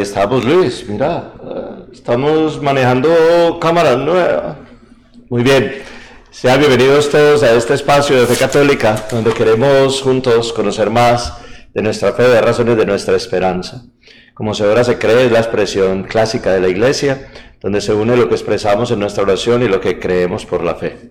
Estamos, Luis. Mira, eh, estamos manejando cámara nueva. Muy bien. Sean bienvenidos todos a este espacio de Fe Católica, donde queremos juntos conocer más de nuestra fe, de razones de nuestra esperanza. Como se ahora se cree, es la expresión clásica de la Iglesia, donde se une lo que expresamos en nuestra oración y lo que creemos por la fe.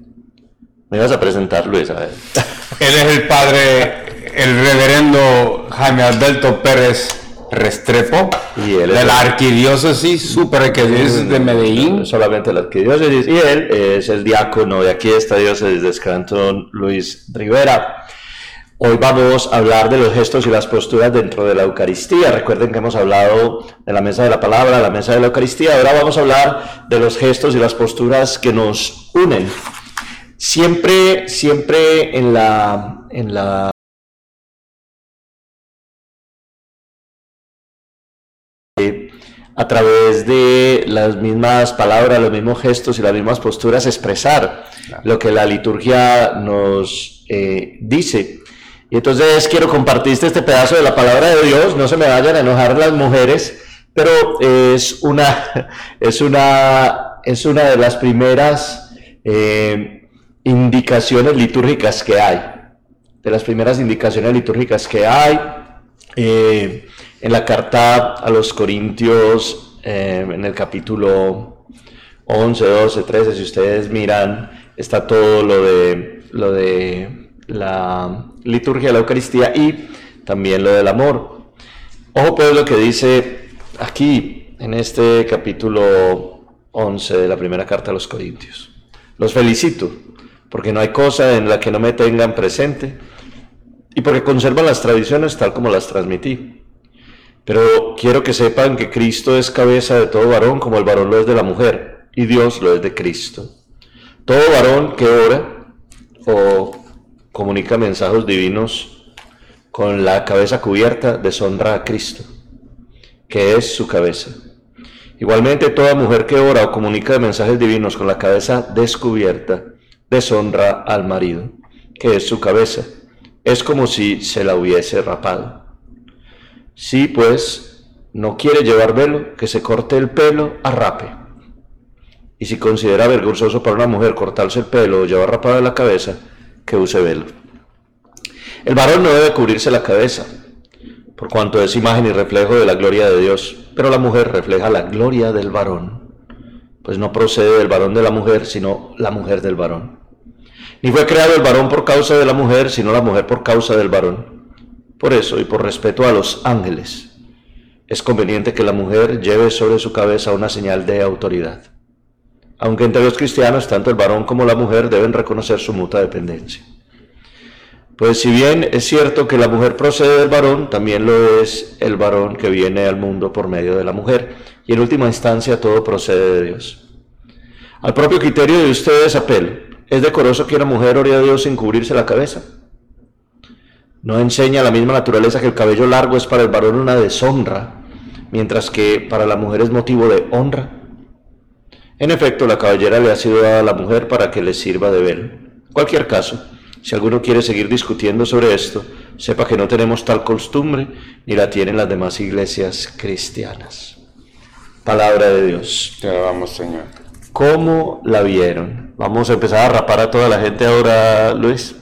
Me vas a presentar, Luis, a. Él es el padre, el reverendo Jaime Alberto Pérez Restrepo, Y él de la arquidiócesis super que es de Medellín. Solamente la arquidiócesis. Y él es el diácono de aquí, esta diócesis de Scranton, Luis Rivera. Hoy vamos a hablar de los gestos y las posturas dentro de la Eucaristía. Recuerden que hemos hablado de la mesa de la palabra, la mesa de la Eucaristía. Ahora vamos a hablar de los gestos y las posturas que nos unen. Siempre, siempre en la, en la a través de las mismas palabras, los mismos gestos y las mismas posturas expresar lo que la liturgia nos eh, dice. Y entonces quiero compartirte este pedazo de la palabra de Dios, no se me vayan a enojar las mujeres, pero es una, es una, es una de las primeras eh, indicaciones litúrgicas que hay, de las primeras indicaciones litúrgicas que hay. Eh, en la carta a los Corintios, eh, en el capítulo 11, 12, 13, si ustedes miran, está todo lo de, lo de la liturgia de la Eucaristía y también lo del amor. Ojo pues lo que dice aquí, en este capítulo 11 de la primera carta a los Corintios. Los felicito, porque no hay cosa en la que no me tengan presente y porque conservan las tradiciones tal como las transmití. Pero quiero que sepan que Cristo es cabeza de todo varón como el varón lo es de la mujer, y Dios lo es de Cristo. Todo varón que ora o comunica mensajes divinos con la cabeza cubierta deshonra a Cristo, que es su cabeza. Igualmente toda mujer que ora o comunica mensajes divinos con la cabeza descubierta deshonra al marido, que es su cabeza. Es como si se la hubiese rapado. Si pues no quiere llevar velo, que se corte el pelo a rape. Y si considera vergonzoso para una mujer cortarse el pelo o llevar rapada la cabeza, que use velo. El varón no debe cubrirse la cabeza, por cuanto es imagen y reflejo de la gloria de Dios, pero la mujer refleja la gloria del varón, pues no procede del varón de la mujer, sino la mujer del varón. Ni fue creado el varón por causa de la mujer, sino la mujer por causa del varón. Por eso, y por respeto a los ángeles, es conveniente que la mujer lleve sobre su cabeza una señal de autoridad. Aunque entre los cristianos, tanto el varón como la mujer deben reconocer su mutua dependencia. Pues si bien es cierto que la mujer procede del varón, también lo es el varón que viene al mundo por medio de la mujer, y en última instancia todo procede de Dios. Al propio criterio de ustedes apelo, ¿es decoroso que una mujer ore a Dios sin cubrirse la cabeza? ¿No enseña la misma naturaleza que el cabello largo es para el varón una deshonra, mientras que para la mujer es motivo de honra? En efecto, la cabellera le ha sido dada a la mujer para que le sirva de velo. Cualquier caso, si alguno quiere seguir discutiendo sobre esto, sepa que no tenemos tal costumbre ni la tienen las demás iglesias cristianas. Palabra de Dios. Te alabamos, Señor. ¿Cómo la vieron? Vamos a empezar a rapar a toda la gente ahora, Luis.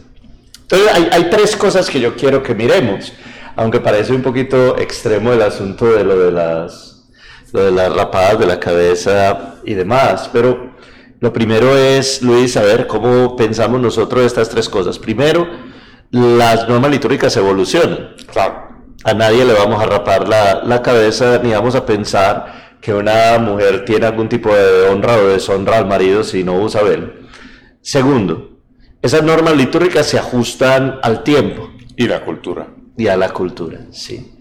Entonces, hay, hay tres cosas que yo quiero que miremos, aunque parece un poquito extremo el asunto de lo de las, lo de las rapadas de la cabeza y demás, pero lo primero es, Luis, saber cómo pensamos nosotros estas tres cosas. Primero, las normas litúrgicas evolucionan. Claro. A nadie le vamos a rapar la, la cabeza ni vamos a pensar que una mujer tiene algún tipo de honra o deshonra al marido si no usa velo. Segundo, esas normas litúrgicas se ajustan al tiempo Y la cultura. y a la cultura, sí.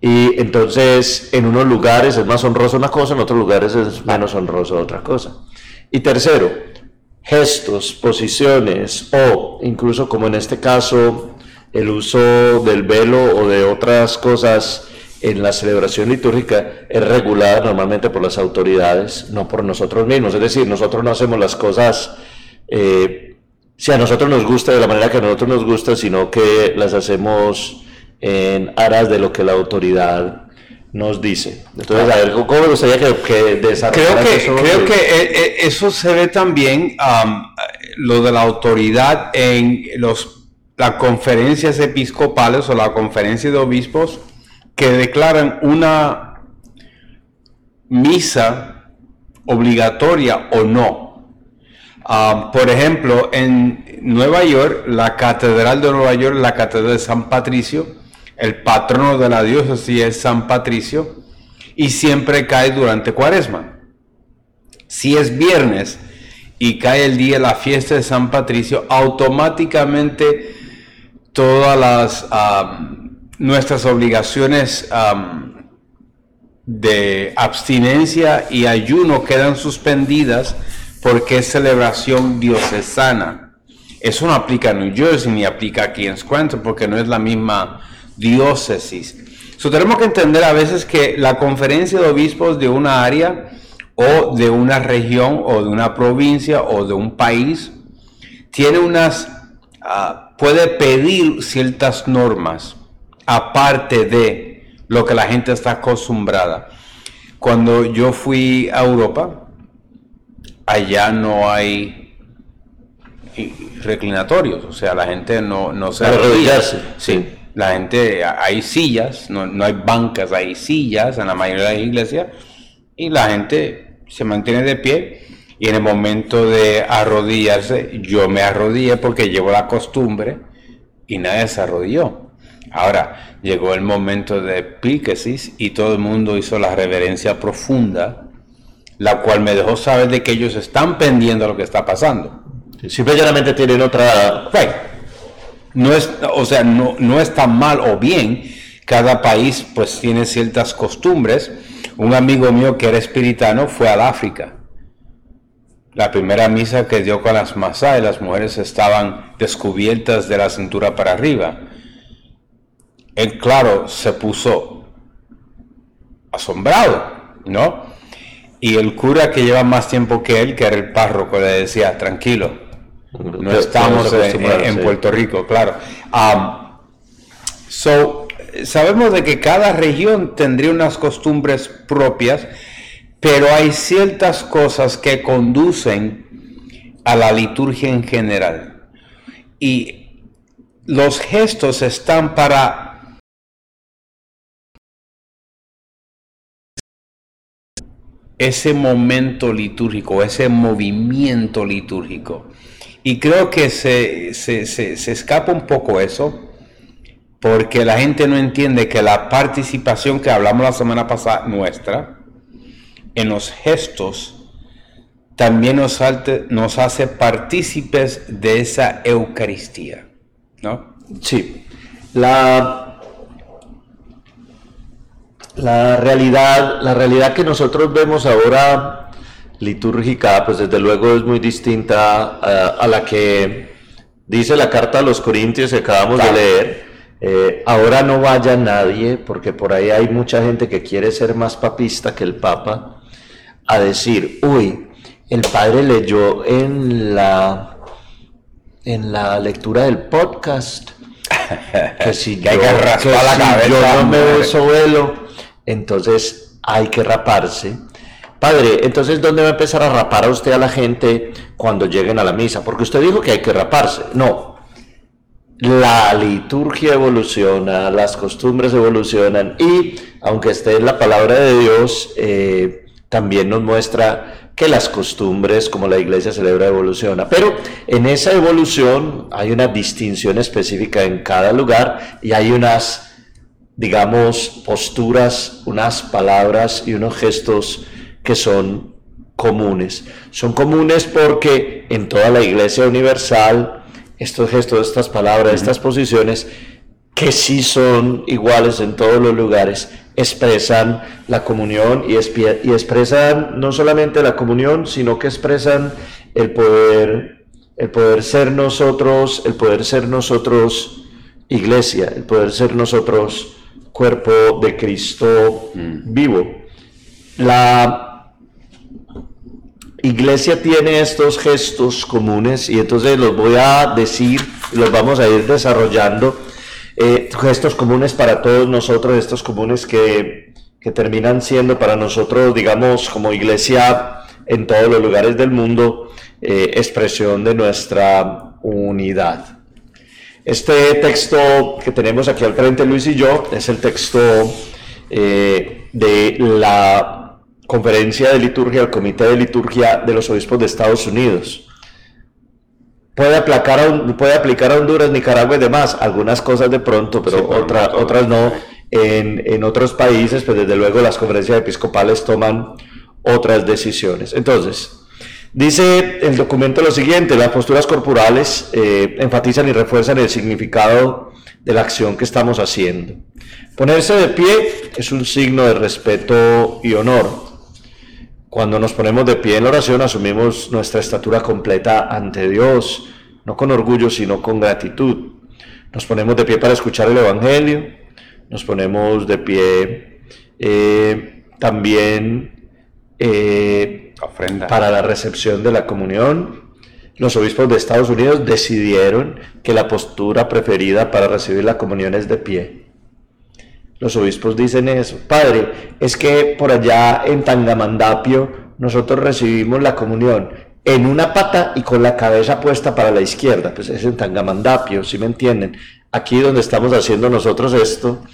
Y entonces en unos lugares es más honroso una cosa, en otros lugares es menos honroso otra cosa. Y tercero, gestos, posiciones o incluso como en este caso el uso del velo o de otras cosas en la celebración litúrgica es regulada normalmente por las autoridades, no por nosotros mismos. Es decir, nosotros no hacemos las cosas eh, si a nosotros nos gusta de la manera que a nosotros nos gusta, sino que las hacemos en aras de lo que la autoridad nos dice. Entonces, a ver, ¿cómo me gustaría que, que Creo que, eso? creo que eh, eh, eso se ve también, lo de la autoridad en los, las conferencias episcopales o la conferencia de obispos que declaran una misa obligatoria o no. Por ejemplo, en Nueva York, la Catedral de Nueva York, la Catedral de San Patricio, el patrono de la diócesis es San Patricio y siempre cae durante cuaresma. Si es viernes y cae el día de la fiesta de San Patricio, automáticamente todas las nuestras obligaciones de abstinencia y ayuno quedan suspendidas porque es celebración diocesana. Eso no aplica en New Jersey ni aplica aquí en Scranton porque no es la misma diócesis. So, tenemos que entender a veces que la conferencia de obispos de una área o de una región o de una provincia o de un país tiene unas, ah, puede pedir ciertas normas aparte de lo que la gente está acostumbrada. Cuando yo fui a Europa, allá no hay reclinatorios, o sea, la gente no, no se arrodilla. Sí. La gente, hay sillas, no, hay bancas, hay sillas en la mayoría de las iglesias y la gente se mantiene de pie y en el momento de arrodillarse, yo me arrodillé porque llevo la costumbre y nadie se arrodilló. Ahora, llegó el momento de epíquesis y todo el mundo hizo la reverencia profunda, la cual me dejó saber de que ellos están pendiendo a lo que está pasando. Simplemente tienen otra... No es, o sea, no, no está mal o bien. Cada país pues tiene ciertas costumbres. Un amigo mío que era espiritano fue al África. La primera misa que dio con las masas, las mujeres estaban descubiertas de la cintura para arriba. Él, claro, se puso asombrado, ¿no? Y el cura que lleva más tiempo que él, que era el párroco, le decía, tranquilo, no estamos en, Puerto Rico, claro. Um, so, sabemos de que cada región tendría unas costumbres propias, pero hay ciertas cosas que conducen a la liturgia en general. Y los gestos están para ese momento litúrgico, ese movimiento litúrgico. Y creo que se, se, escapa un poco eso, porque la gente no entiende que la participación que hablamos la semana pasada nuestra, en los gestos, también nos, nos hace partícipes de esa Eucaristía. ¿No? Sí. La, la, realidad, la realidad que nosotros vemos ahora litúrgica, pues desde luego es muy distinta eh, a, la que dice la carta a los Corintios que acabamos de leer. Eh, ahora no vaya nadie, porque por ahí hay mucha gente que quiere ser más papista que el Papa, a decir, uy, el padre leyó en la, en la lectura del podcast que si yo, no me beso velo, entonces hay que raparse Padre, entonces ¿dónde va a empezar a rapar a usted a la gente cuando lleguen a la misa? Porque usted dijo que hay que raparse. No. La liturgia evoluciona, las costumbres evolucionan y aunque esté en la palabra de Dios, eh, también nos muestra que las costumbres, como la iglesia celebra, evoluciona. Pero en esa evolución hay una distinción específica en cada lugar y hay unas, digamos, posturas, unas palabras y unos gestos que son comunes. Son comunes porque en toda la iglesia universal, estos gestos, estas palabras, estas posiciones, que sí son iguales en todos los lugares, expresan la comunión y, y expresan no solamente la comunión, sino que expresan el poder, el poder ser nosotros, el poder ser nosotros iglesia, el poder ser nosotros cuerpo de Cristo mm. vivo. La iglesia tiene estos gestos comunes y entonces los voy a decir, los vamos a ir desarrollando. Eh, gestos comunes para todos nosotros, estos comunes que, que terminan siendo para nosotros, digamos, como iglesia en todos los lugares del mundo, eh, expresión de nuestra unidad. Este texto que tenemos aquí al frente, Luis y yo, es el texto eh, de la conferencia de liturgia, el comité de liturgia de los obispos de Estados Unidos. Puede, aplicar a, puede aplicar a Honduras, Nicaragua y demás, algunas cosas de pronto, pero otras no. En, en, otros países, pues desde luego las conferencias episcopales toman otras decisiones. Entonces, dice el documento lo siguiente, las posturas corporales eh, enfatizan y refuerzan el significado de la acción que estamos haciendo. Ponerse de pie es un signo de respeto y honor. Cuando nos ponemos de pie en la oración asumimos nuestra estatura completa ante Dios, no con orgullo, sino con gratitud. Nos ponemos de pie para escuchar el Evangelio, nos ponemos de pie eh, también eh, para la recepción de la comunión. Los obispos de Estados Unidos decidieron que la postura preferida para recibir la comunión es de pie. Los obispos dicen eso. Padre, es que por allá en Tangamandapio nosotros recibimos la comunión en una pata y con la cabeza puesta para la izquierda. Pues es en Tangamandapio, si me entienden. Aquí donde estamos haciendo nosotros esto,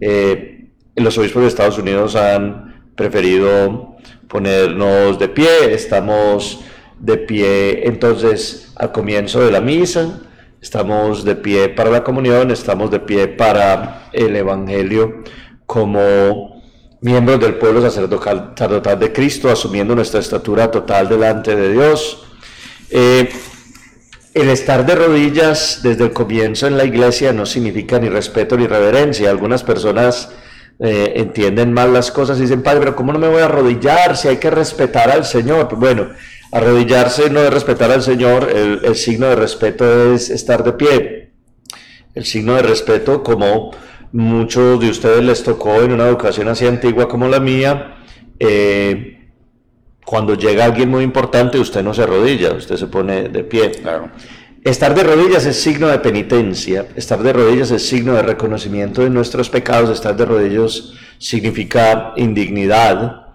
eh, los obispos de Estados Unidos han preferido ponernos de pie. Estamos de pie entonces al comienzo de la misa Estamos de pie para la comunión, estamos de pie para el Evangelio como miembros del pueblo sacerdotal de Cristo, asumiendo nuestra estatura total delante de Dios. Eh, el estar de rodillas desde el comienzo en la iglesia no significa ni respeto ni reverencia. Algunas personas eh, entienden mal las cosas y dicen, Padre, pero ¿cómo no me voy a arrodillar si hay que respetar al Señor? Bueno, Arrodillarse no es respetar al Señor, el, signo de respeto es estar de pie. El signo de respeto, como muchos de ustedes les tocó en una educación así antigua como la mía, eh, cuando llega alguien muy importante, usted no se arrodilla, usted se pone de pie. Estar de rodillas es signo de penitencia, estar de rodillas es signo de reconocimiento de nuestros pecados, estar de rodillas significa indignidad,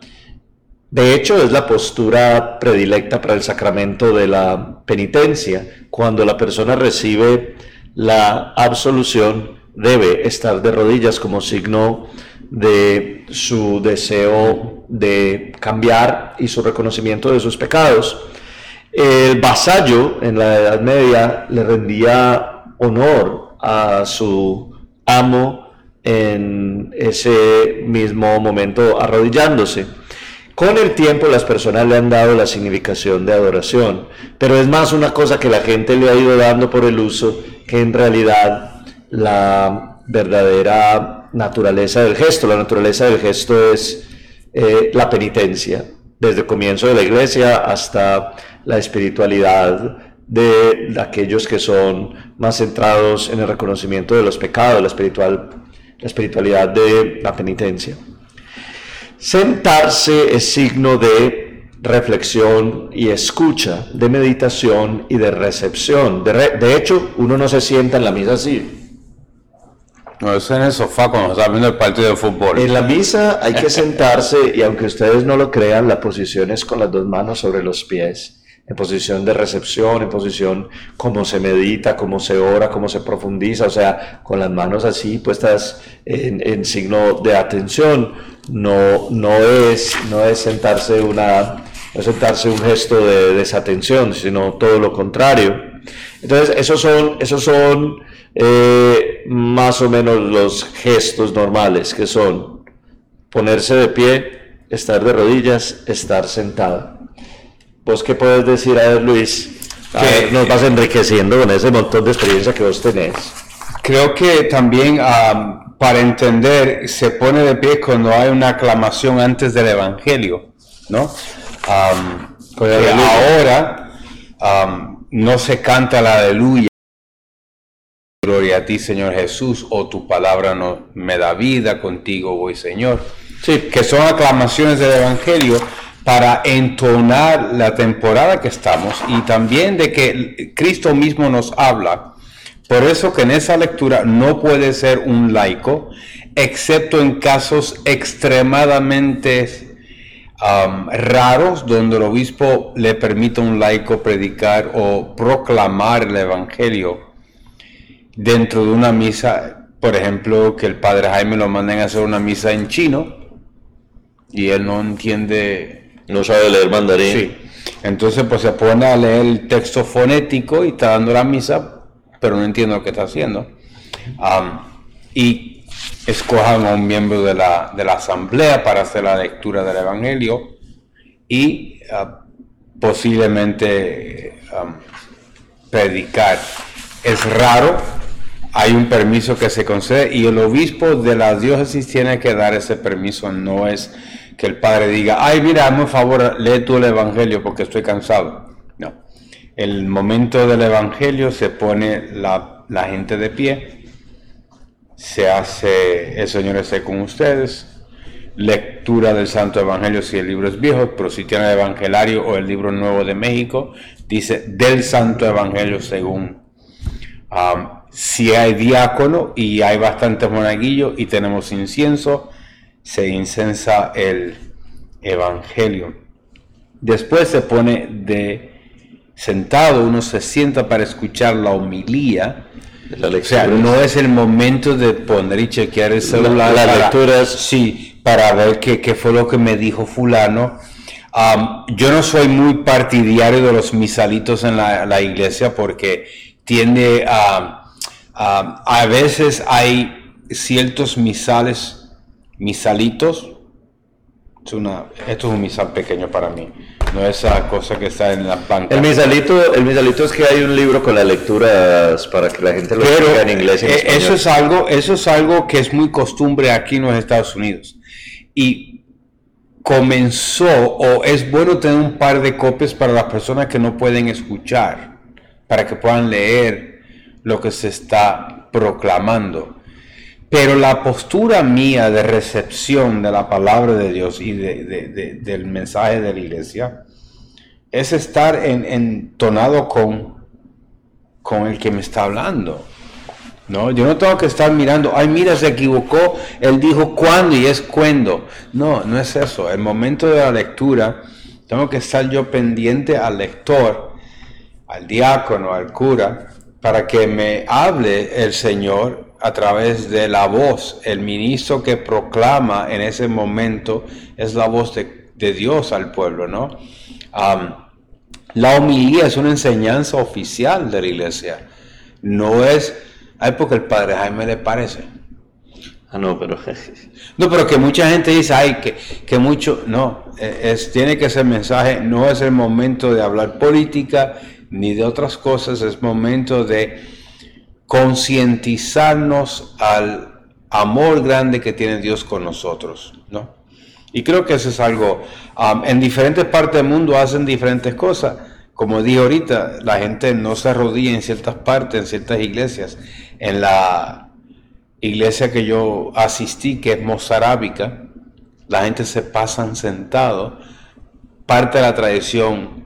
de hecho, es la postura predilecta para el sacramento de la penitencia. Cuando la persona recibe la absolución, debe estar de rodillas como signo de su deseo de cambiar y su reconocimiento de sus pecados. El vasallo en la Edad Media le rendía honor a su amo en ese mismo momento arrodillándose. Con el tiempo las personas le han dado la significación de adoración, pero es más una cosa que la gente le ha ido dando por el uso que en realidad la verdadera naturaleza del gesto. La naturaleza del gesto es eh, la penitencia, desde el comienzo de la iglesia hasta la espiritualidad de aquellos que son más centrados en el reconocimiento de los pecados, la, espiritual, la espiritualidad de la penitencia. Sentarse es signo de reflexión y escucha, de meditación y de recepción. De, hecho, uno no se sienta en la misa así. No, es en el sofá cuando está viendo el partido de fútbol. En la misa hay que sentarse y aunque ustedes no lo crean, la posición es con las dos manos sobre los pies en posición de recepción, en posición como se medita, cómo se ora, cómo se profundiza, o sea, con las manos así puestas en, signo de atención, no, no, es, no es sentarse una sentarse un gesto de desatención, sino todo lo contrario. Entonces, esos son, esos son eh, más o menos los gestos normales, que son ponerse de pie, estar de rodillas, estar sentado. ¿Vos qué puedes decir a ver, Luis? que nos vas enriqueciendo con ese montón de experiencia que vos tenés. Creo que también para entender se pone de pie cuando hay una aclamación antes del Evangelio, ¿no? ahora no se canta la aleluya. Gloria a ti, Señor Jesús, o tu palabra no me da vida, contigo voy, Señor. Sí. Que son aclamaciones del Evangelio, para entonar la temporada que estamos y también de que Cristo mismo nos habla. Por eso que en esa lectura no puede ser un laico excepto en casos extremadamente um, raros donde el obispo le permite a un laico predicar o proclamar el Evangelio dentro de una misa, por ejemplo, que el padre Jaime lo manden a hacer una misa en chino y él no entiende... No sabe leer mandarín. Sí. Entonces pues se pone a leer el texto fonético y está dando la misa, pero no entiende lo que está haciendo. Um, y escojan a un miembro de la, de la, asamblea para hacer la lectura del Evangelio y uh, posiblemente um, predicar. Es raro, hay un permiso que se concede y el obispo de la diócesis tiene que dar ese permiso, no es que el padre diga, ay mira, hazme favor, lee tú el Evangelio porque estoy cansado. No, el momento del Evangelio se pone la, la gente de pie, se hace, el Señor esté con ustedes, lectura del Santo Evangelio si el libro es viejo, pero si tiene el Evangelario o el libro nuevo de México, dice del Santo Evangelio según si hay diácono y hay bastantes monaguillos y tenemos incienso, se incensa el evangelio. Después se pone de sentado, uno se sienta para escuchar la homilía. La o sea, no es el momento de poner y chequear el celular. Las lecturas. Sí, para ver qué, qué, fue lo que me dijo fulano. Um, yo no soy muy partidario de los misalitos en la, la iglesia porque tiende a a veces hay ciertos misales, misalitos. Es una, esto es un misal pequeño para mí, no esa cosa que está en la banca. El misalito, el misalito es que hay un libro con las lecturas para que la gente lo lea en inglés. Eh, eso es algo, eso es algo que es muy costumbre aquí en los Estados Unidos. Y comenzó, o es bueno tener un par de copias para las personas que no pueden escuchar, para que puedan leer lo que se está proclamando. Pero la postura mía de recepción de la palabra de Dios y del mensaje de la iglesia es estar en, entonado con, con el que me está hablando. No, yo no tengo que estar mirando, ay, mira, se equivocó, él dijo cuándo y es cuándo. No, no es eso. El momento de la lectura, tengo que estar yo pendiente al lector, al diácono, al cura, para que me hable el Señor a través de la voz. El ministro que proclama en ese momento es la voz de, Dios al pueblo, ¿no? la homilía es una enseñanza oficial de la iglesia. No es, ay, porque el padre Jaime le parece. Ah, no, pero... no, pero que mucha gente dice, ay, que, que mucho... No, e, es, tiene que ser mensaje, no es el momento de hablar política, ni de otras cosas, es momento de concientizarnos al amor grande que tiene Dios con nosotros, ¿no? Y creo que eso es algo, en diferentes partes del mundo hacen diferentes cosas. Como dije ahorita, la gente no se arrodilla en ciertas partes, en ciertas iglesias. En la iglesia que yo asistí, que es mozarábica, la gente se pasan sentado. Parte de la tradición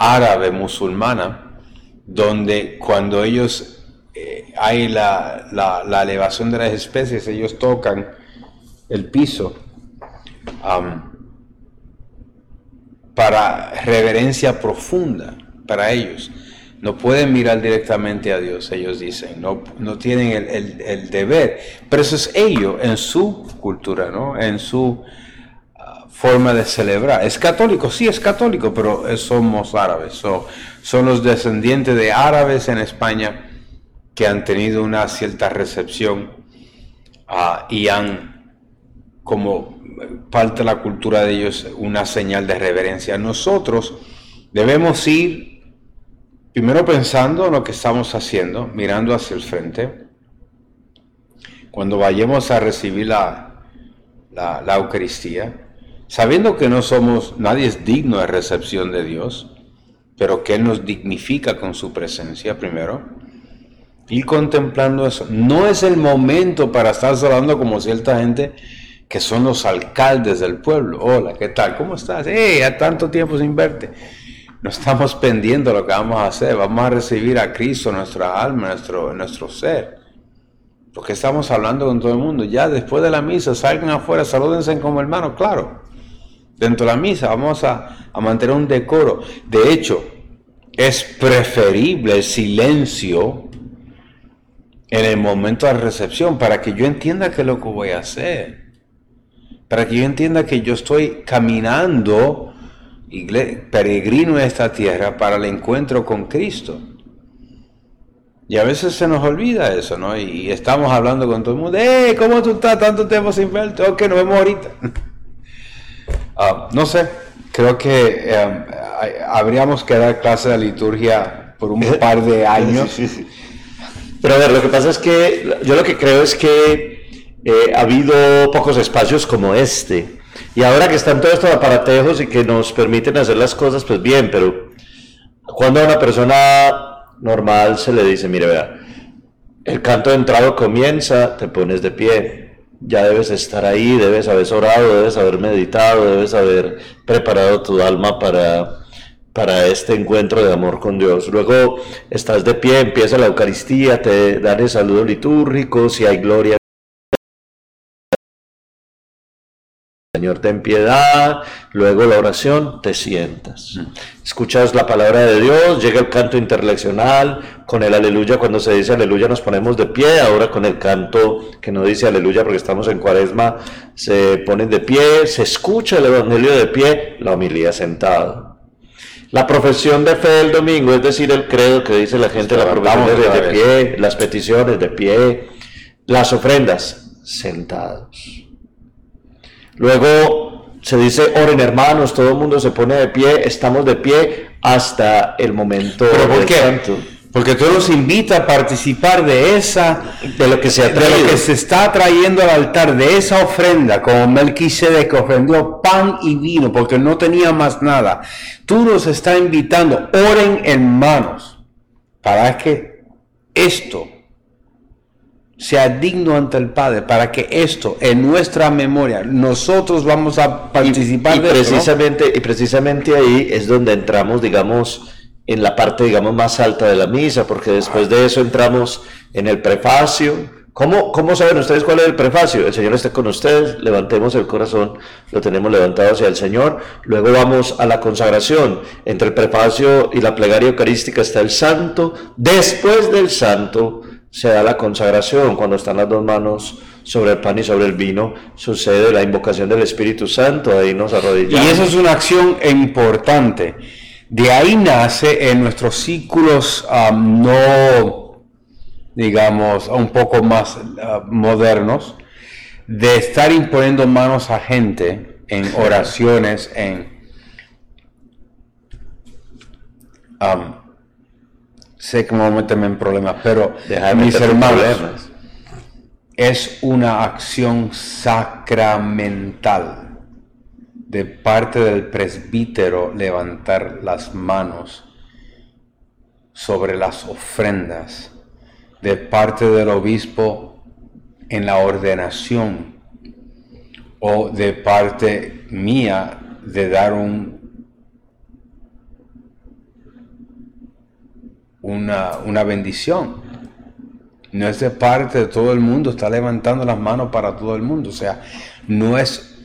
árabe musulmana, donde cuando ellos eh, hay la, la, elevación de las especies, ellos tocan el piso para reverencia profunda para ellos. No pueden mirar directamente a Dios, ellos dicen, no, no tienen el, el, el deber, pero eso es ellos en su cultura, ¿no? en su forma de celebrar. Es católico, sí es católico, pero somos árabes. son los descendientes de árabes en España que han tenido una cierta recepción ah, y han, como parte de la cultura de ellos, una señal de reverencia. Nosotros debemos ir primero pensando en lo que estamos haciendo, mirando hacia el frente. Cuando vayamos a recibir la, la, la Eucaristía, sabiendo que no somos, nadie es digno de recepción de Dios, pero que Él nos dignifica con su presencia primero, y contemplando eso. No es el momento para estar hablando como cierta gente que son los alcaldes del pueblo. Hola, ¿qué tal? ¿Cómo estás? ¡Eh! A tanto tiempo sin verte. No estamos pendiendo lo que vamos a hacer. Vamos a recibir a Cristo, nuestra alma, nuestro, nuestro ser. Porque estamos hablando con todo el mundo. Ya después de la misa, salgan afuera, salúdense como hermanos, claro. Dentro de la misa vamos a, a mantener un decoro. De hecho, es preferible el silencio en el momento de recepción para que yo entienda qué es lo que voy a hacer. Para que yo entienda que yo estoy caminando, peregrino en esta tierra para el encuentro con Cristo. Y a veces se nos olvida eso, ¿no? Y estamos hablando con todo el mundo, ¡eh! ¿Cómo tú estás? Tanto tiempo sin verte. Ok, nos vemos ahorita. Ah, no sé, creo que eh, habríamos que dar clase de liturgia por un par de años. Sí, sí, Pero a ver, lo que pasa es que yo lo que creo es que eh, ha habido pocos espacios como este. Y ahora que están todos estos aparatejos y que nos permiten hacer las cosas, pues bien, pero cuando a una persona normal se le dice, mire, vea, el canto de entrado comienza, te pones de pie, ya debes estar ahí, debes haber orado, debes haber meditado, debes haber preparado tu alma para, para este encuentro de amor con Dios. Luego estás de pie, empieza la Eucaristía, te dan el saludo litúrgico, si hay gloria Señor, ten piedad, luego la oración, te sientas. Mm. Escuchas la palabra de Dios, llega el canto interleccional, con el aleluya, cuando se dice aleluya nos ponemos de pie, ahora con el canto que no dice aleluya porque estamos en cuaresma, se ponen de pie, se escucha el evangelio de pie, la homilía sentado. La profesión de fe del domingo, es decir, el credo que dice la gente, la profesión de, de pie, las peticiones de pie, las ofrendas sentados. Luego se dice, oren hermanos, todo el mundo se pone de pie, estamos de pie hasta el momento ¿Pero por qué? Porque todo nos invita a participar de esa, de lo que se de lo que se está trayendo al altar, de esa ofrenda, como Melquisedec que ofrendió pan y vino, porque no tenía más nada. Tú nos estás invitando, oren hermanos, para que esto sea digno ante el Padre, para que esto en nuestra memoria, nosotros vamos a participar y, precisamente Y precisamente ahí es donde entramos, digamos, en la parte, digamos, más alta de la misa, porque después de eso entramos en el prefacio. ¿Cómo, ¿Cómo saben ustedes cuál es el prefacio? El Señor está con ustedes, levantemos el corazón, lo tenemos levantado hacia el Señor. Luego vamos a la consagración. Entre el prefacio y la plegaria eucarística está el santo. Después del santo se da la consagración, cuando están las dos manos sobre el pan y sobre el vino, sucede la invocación del Espíritu Santo, ahí nos arrodillamos. Y eso es una acción importante. De ahí nace en nuestros círculos no, digamos, un poco más ah, modernos, de estar imponiendo manos a gente en oraciones, en sé que me voy a meterme en problemas, pero mis hermanos, es una acción sacramental de parte del presbítero levantar las manos sobre las ofrendas, de parte del obispo en la ordenación o de parte mía de dar un una, bendición. No es de parte de todo el mundo, está levantando las manos para todo el mundo. O sea, no es,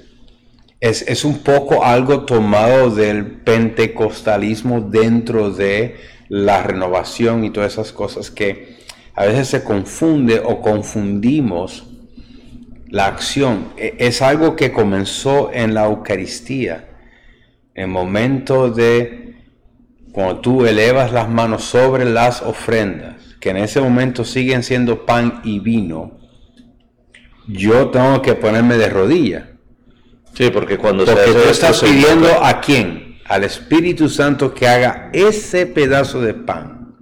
es, es un poco algo tomado del pentecostalismo dentro de la renovación y todas esas cosas que a veces se confunde o confundimos la acción. E, es algo que comenzó en la Eucaristía, en momento de cuando tú elevas las manos sobre las ofrendas, que en ese momento siguen siendo pan y vino, yo tengo que ponerme de rodilla. Sí, porque cuando porque tú estás pidiendo a quién? Al Espíritu Santo que haga ese pedazo de pan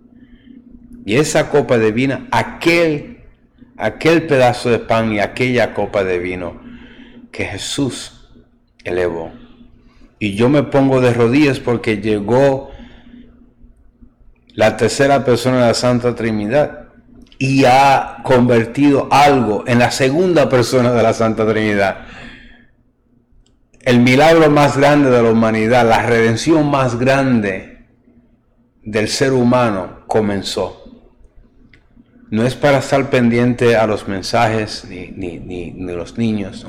y esa copa de vino, aquel, aquel pedazo de pan y aquella copa de vino que Jesús elevó. Y yo me pongo de rodillas porque llegó la tercera persona de la Santa Trinidad y ha convertido algo en la segunda persona de la Santa Trinidad. El milagro más grande de la humanidad, la redención más grande del ser humano comenzó. no es para estar pendiente a los mensajes ni, ni, ni, ni los niños.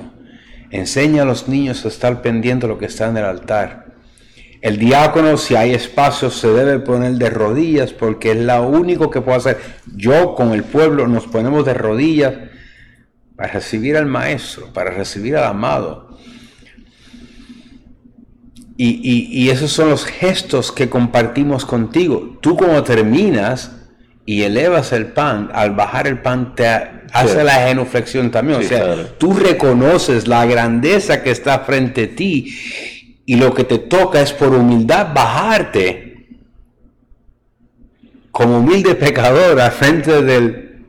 Enseña a los niños a estar pendiente a lo que está en el altar. El diácono, si hay espacio, se debe poner de rodillas porque es lo único que puedo hacer. Yo con el pueblo nos ponemos de rodillas para recibir al maestro, para recibir al amado. Y, esos son los gestos que compartimos contigo. Tú como terminas y elevas el pan, al bajar el pan te hace la genuflexión también. o sea, tú reconoces la grandeza que está frente a ti y lo que te toca es por humildad bajarte como humilde pecador al frente del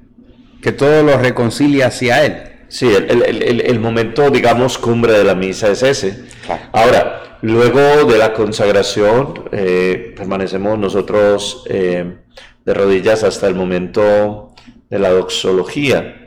que todo lo reconcilia hacia él. Sí, el, momento, digamos, cumbre de la misa es ese. Ahora, Luego de la consagración, eh, permanecemos nosotros eh, de rodillas hasta el momento de la doxología.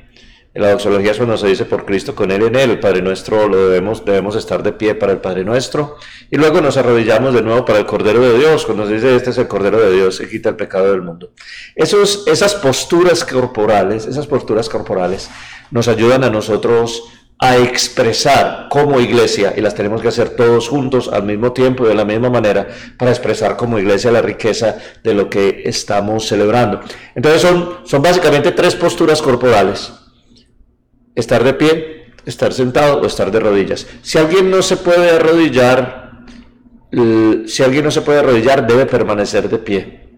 La doxología es cuando se dice por Cristo con Él en Él, el Padre Nuestro lo debemos, debemos estar de pie para el Padre Nuestro. Y luego nos arrodillamos de nuevo para el Cordero de Dios, cuando se dice este es el Cordero de Dios, que quita el pecado del mundo. Esos, esas posturas corporales, esas posturas corporales nos ayudan a nosotros a expresar como iglesia, y las tenemos que hacer todos juntos al mismo tiempo y de la misma manera, para expresar como iglesia la riqueza de lo que estamos celebrando. Entonces son, son básicamente tres posturas corporales. Estar de pie, estar sentado o estar de rodillas. Si alguien no se puede arrodillar, si alguien no se puede arrodillar, debe permanecer de pie.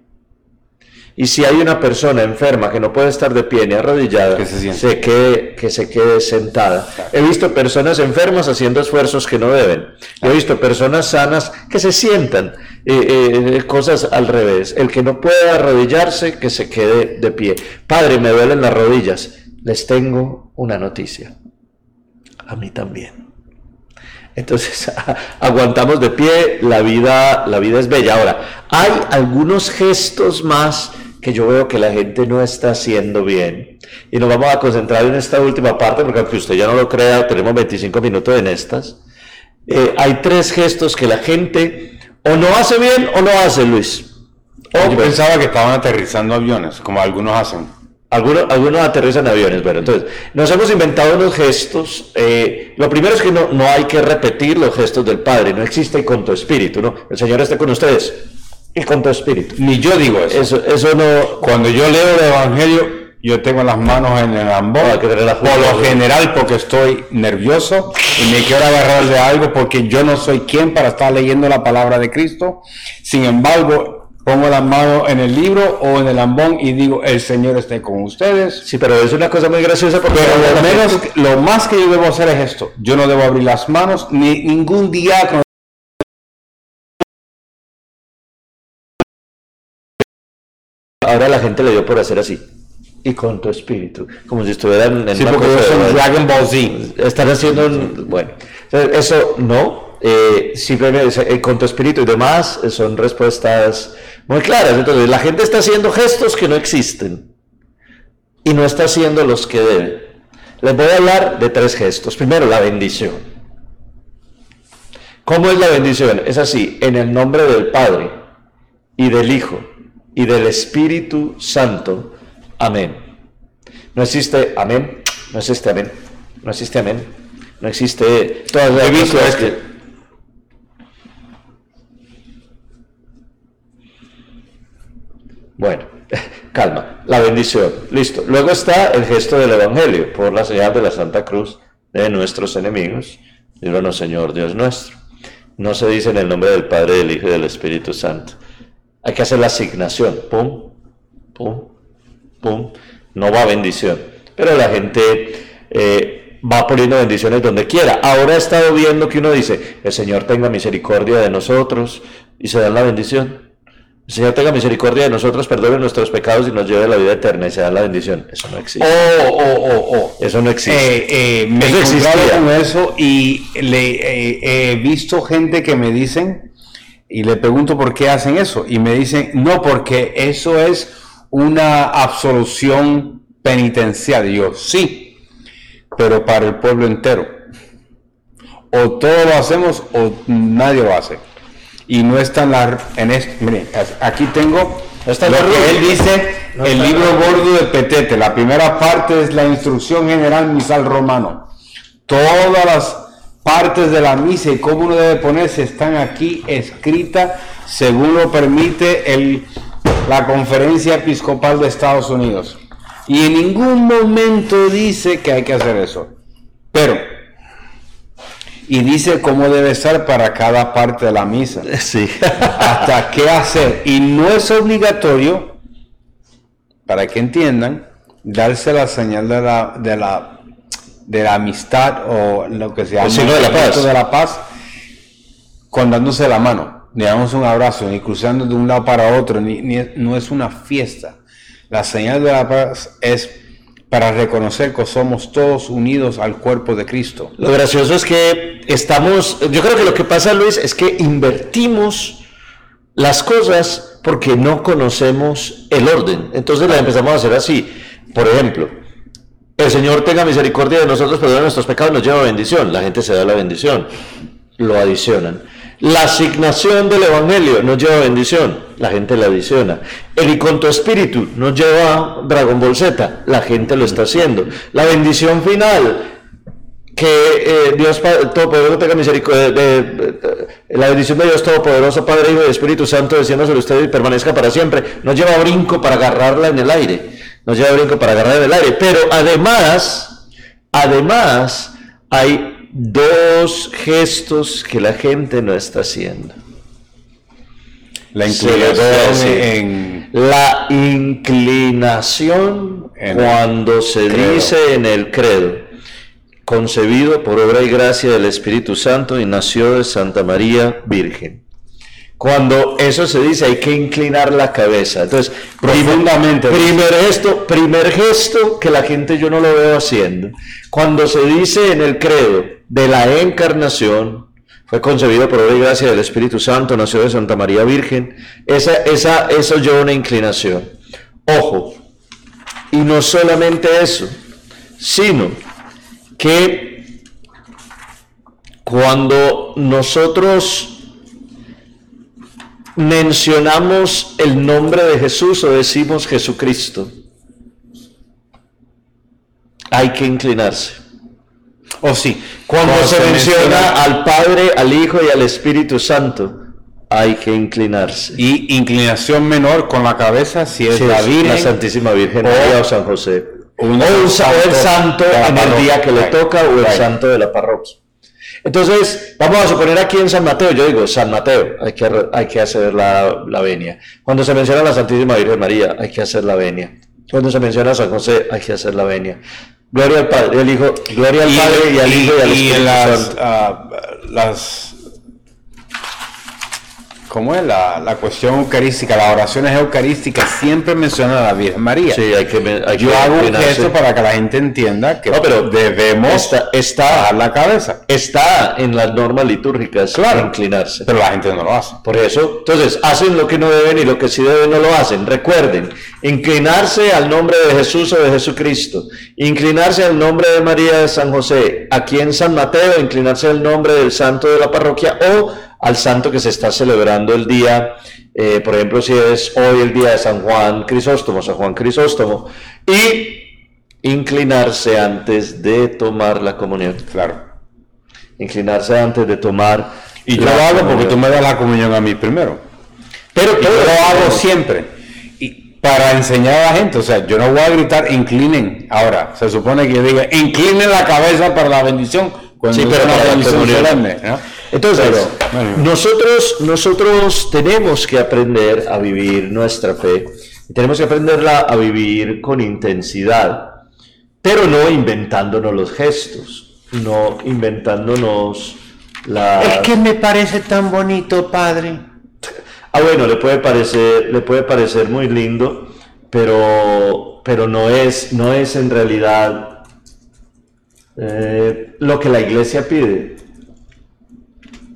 Y si hay una persona enferma que no puede estar de pie ni arrodillada, que se, quede, que se quede sentada. He visto personas enfermas haciendo esfuerzos que no deben. He visto personas sanas que se sientan. Eh, eh, cosas al revés. El que no puede arrodillarse, que se quede de pie. Padre, me duelen las rodillas. Les tengo una noticia. A mí también. Entonces, aguantamos de pie, la vida, la vida es bella. Ahora, hay algunos gestos más que yo veo que la gente no está haciendo bien. Y nos vamos a concentrar en esta última parte, porque aunque usted ya no lo crea, tenemos 25 minutos en estas. Eh, hay tres gestos que la gente o no hace bien o no hace, Luis. yo pensaba que estaban aterrizando aviones, como algunos hacen. Algunos, algunos aterrizan aviones, bueno, entonces nos hemos inventado unos gestos. Eh, lo primero es que no, no hay que repetir los gestos del Padre, no existe con tu espíritu, ¿no? El Señor está con ustedes y con tu espíritu. Ni yo digo eso. Eso, no. Cuando yo leo el Evangelio, yo tengo las manos en el ambón, ah, por lo general porque estoy nervioso y me quiero agarrar de algo porque yo no soy quien para estar leyendo la palabra de Cristo. Sin embargo, pongo las manos en el libro o en el ambón y digo, el Señor esté con ustedes. Sí, pero es una cosa muy graciosa porque pero lo, menos, lo más que yo debo hacer es esto. Yo no debo abrir las manos, ni ningún diácono ahora la gente le dio por hacer así. Y con tu espíritu, como si estuvieran en sí, una cosa Dragon Ball Z. Están haciendo, bueno, eso no, eh, simplemente eh, con tu espíritu y demás eh, son respuestas muy claras. Entonces, la gente está haciendo gestos que no existen y no está haciendo los que debe. Les voy a hablar de tres gestos. Primero, la bendición. ¿Cómo es la bendición? Es así, en el nombre del Padre y del Hijo y del Espíritu Santo. Amén. No existe amén, no existe amén, no existe amén, no existe todas las que... Bueno, calma, la bendición, listo. Luego está el gesto del Evangelio, por la señal de la Santa Cruz de nuestros enemigos. Líbranos, Señor Dios nuestro. No se dice en el nombre del Padre, del Hijo y del Espíritu Santo. Hay que hacer la asignación. Pum, pum, pum. No va bendición. Pero la gente eh, va poniendo bendiciones donde quiera. Ahora he estado viendo que uno dice, el Señor tenga misericordia de nosotros y se da la bendición. Señor tenga misericordia de nosotros, perdone nuestros pecados y nos lleve a la vida eterna y se da la bendición. Eso no existe. Oh, oh, oh, oh. Eso no existe. Eh, eh, me he con eso y le, he visto gente que me dicen y le pregunto por qué hacen eso. Y me dicen, no, porque eso es una absolución penitencial. Y yo, sí, pero para el pueblo entero. O todos lo hacemos o nadie lo hace. Y no está en la... En miren, aquí tengo Lo que él dice, el libro gordo de Petete, la primera parte es la instrucción general misal romano. Todas las partes de la misa y cómo uno debe ponerse están aquí escritas según lo permite el, la conferencia episcopal de Estados Unidos. Y en ningún momento dice que hay que hacer eso. Pero, y dice cómo debe ser para cada parte de la misa. Sí. Hasta qué hacer. Y no es obligatorio, para que entiendan, darse la señal de la, de la, de la amistad o lo que se llama El de la paz. de la paz con dándose la mano, ni damos un abrazo, ni cruzando de un lado para otro, ni, ni- no es una fiesta. La señal de la paz es para reconocer que somos todos unidos al cuerpo de Cristo. Lo gracioso es que estamos, yo creo que lo que pasa, Luis, es que invertimos las cosas porque no conocemos el orden. Entonces las empezamos a hacer así. Por ejemplo, el Señor tenga misericordia de nosotros, perdona nuestros pecados, nos lleva bendición. La gente se da la bendición, lo adicionan. La asignación del Evangelio nos lleva bendición, la gente la adiciona. El y con tu espíritu nos lleva Dragon Ball Z, la gente lo está haciendo. La bendición final, que eh, Dios Todopoderoso tenga misericordia, de- la bendición de Dios Todopoderoso, Padre, Hijo y Espíritu Santo, descienda sobre usted y permanezca para siempre. Nos lleva brinco para agarrarla en el aire, nos lleva brinco para agarrarla en el aire. Pero además, además, hay dos gestos que la gente no está haciendo. La inclinación en... La inclinación En cuando se credo. dice en el credo, concebido por obra y gracia del Espíritu Santo y nació de Santa María Virgen. Cuando eso se dice hay que inclinar la cabeza. Entonces, Profundamente. Primer gesto, primer gesto que la gente yo no lo veo haciendo. Cuando se dice en el credo de la encarnación, fue concebido por obra y gracia del Espíritu Santo, nació de Santa María Virgen, esa, esa, eso lleva una inclinación. Ojo, y no solamente eso, sino que cuando nosotros mencionamos el nombre de Jesús o decimos Jesucristo, hay que inclinarse. O sí, Cuando se menciona al Padre, al Hijo y al Espíritu Santo, hay que inclinarse. Y inclinación menor con la cabeza si es Si la es Virgen. la Santísima Virgen o María o San José. O, un el santo en el día que le toca o el santo de la parroquia. Entonces, vamos a suponer aquí en San Mateo, yo digo San Mateo, hay que, hay que hacer la, la venia. Cuando se menciona la Santísima Virgen María, hay que hacer la venia. Cuando se menciona a San José, hay que hacer la venia. Gloria al Padre y al Hijo, gloria al Padre y al Hijo y al y Espíritu las, Santo. ah, las ¿Cómo es la, la cuestión eucarística? Las oraciones eucarísticas siempre mencionan a la Virgen María. Sí, hay que, hay Yo que hago un gesto para que la gente entienda que No, pero debemos está, la cabeza. está en las normas litúrgicas Claro. inclinarse. Pero la gente no lo hace. Por eso, entonces, hacen lo que no deben y lo que sí deben no lo hacen. Recuerden, inclinarse al nombre de Jesús o de Jesucristo, inclinarse al nombre de María de San José, aquí en San Mateo, inclinarse al nombre del santo de la parroquia o al santo que se está celebrando el día, eh, por ejemplo, si es hoy el día de San Juan Crisóstomo, San Juan Crisóstomo, y inclinarse antes de tomar la comunión. Claro. Inclinarse antes de tomar. Y yo lo hago porque tú me das la comunión a mí primero. Pero yo lo hago siempre. Y para enseñar a la gente, o sea, yo no voy a gritar inclinen. Ahora, se supone que yo diga inclinen la cabeza para la bendición. Cuando Sí, pero para la bendición comunión. solemne, ¿no? Entonces, Pero, bueno. nosotros, nosotros tenemos que aprender a vivir nuestra fe y tenemos que aprenderla a vivir con intensidad, pero no inventándonos los gestos, no inventándonos la... me parece tan bonito, padre. Ah, bueno, le puede parecer, le puede parecer muy lindo, pero, pero no es, no es en realidad eh, lo que la iglesia pide.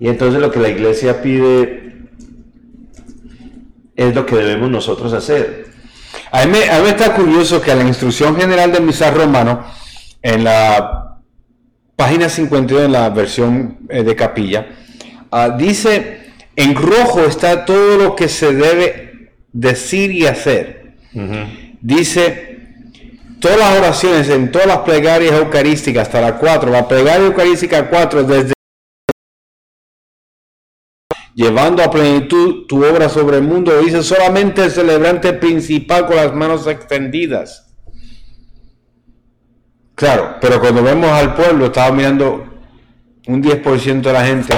Y entonces lo que la iglesia pide es lo que debemos nosotros hacer. A mí, me- a mí me está curioso que la instrucción general del misal romano, en la página 52 en la versión eh, de capilla, ah, dice, en rojo está todo lo que se debe decir y hacer. Dice, todas las oraciones en todas las plegarias eucarísticas, hasta la 4, la plegaria eucarística 4 desde llevando a plenitud tu obra sobre el mundo, dice solamente el celebrante principal con las manos extendidas. Claro, pero cuando vemos al pueblo, estaba mirando un 10% de la gente.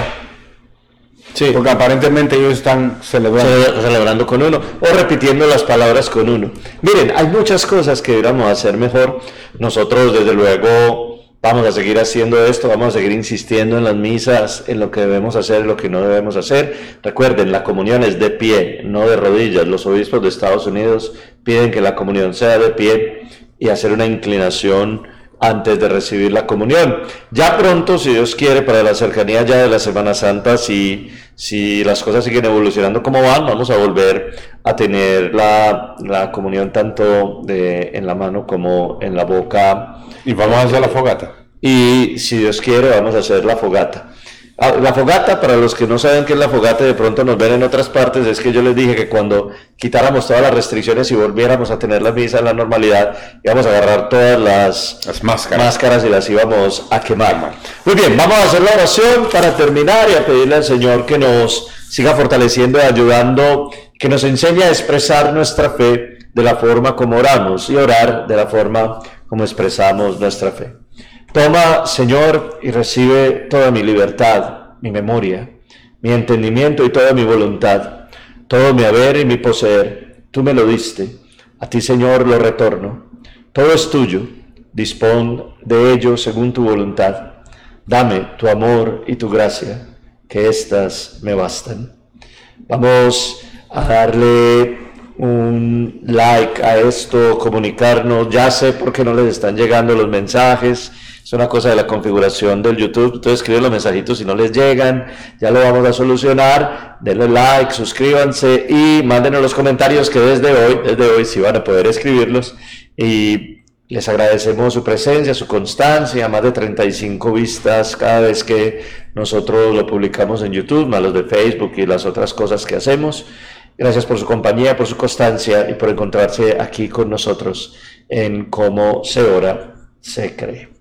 Sí. Porque aparentemente ellos están celebrando. celebrando con uno o repitiendo las palabras con uno. Miren, hay muchas cosas que deberíamos hacer mejor. Nosotros, desde luego, vamos a seguir haciendo esto, vamos a seguir insistiendo en las misas, en lo que debemos hacer, en lo que no debemos hacer. Recuerden, la comunión es de pie, no de rodillas. Los obispos de Estados Unidos piden que la comunión sea de pie y hacer una inclinación antes de recibir la comunión. Ya pronto, si Dios quiere, para la cercanía ya de la Semana Santa, si, si las cosas siguen evolucionando como van, vamos a volver a tener la, la comunión tanto de, en la mano como en la boca. Y vamos a hacer la fogata. Y si Dios quiere, vamos a hacer la fogata. Ah, la fogata, para los que no saben qué es la fogata, de pronto nos ven en otras partes, es que yo les dije que cuando quitáramos todas las restricciones y volviéramos a tener la misa en la normalidad, íbamos a agarrar todas las, máscaras. y las íbamos a quemar. Muy bien, vamos a hacer la oración para terminar y a pedirle al Señor que nos siga fortaleciendo y ayudando, que nos enseñe a expresar nuestra fe de la forma como oramos y orar de la forma como expresamos nuestra fe. Toma, Señor, y recibe toda mi libertad, mi memoria, mi entendimiento y toda mi voluntad, todo mi haber y mi poseer. Tú me lo diste, a ti, Señor, lo retorno. Todo es tuyo, dispón de ello según tu voluntad. Dame tu amor y tu gracia, que éstas me bastan. Vamos a darle un like a esto, comunicarnos. Ya sé por qué no les están llegando los mensajes es una cosa de la configuración del YouTube. Entonces escriben los mensajitos si no les llegan. Ya lo vamos a solucionar. Denle like, suscríbanse y mándenos los comentarios que desde hoy, desde hoy sí van a poder escribirlos. Y les agradecemos su presencia, su constancia, más de 35 vistas cada vez que nosotros lo publicamos en YouTube, más los de Facebook y las otras cosas que hacemos. Gracias por su compañía, por su constancia y por encontrarse aquí con nosotros en cómo se ora, se cree.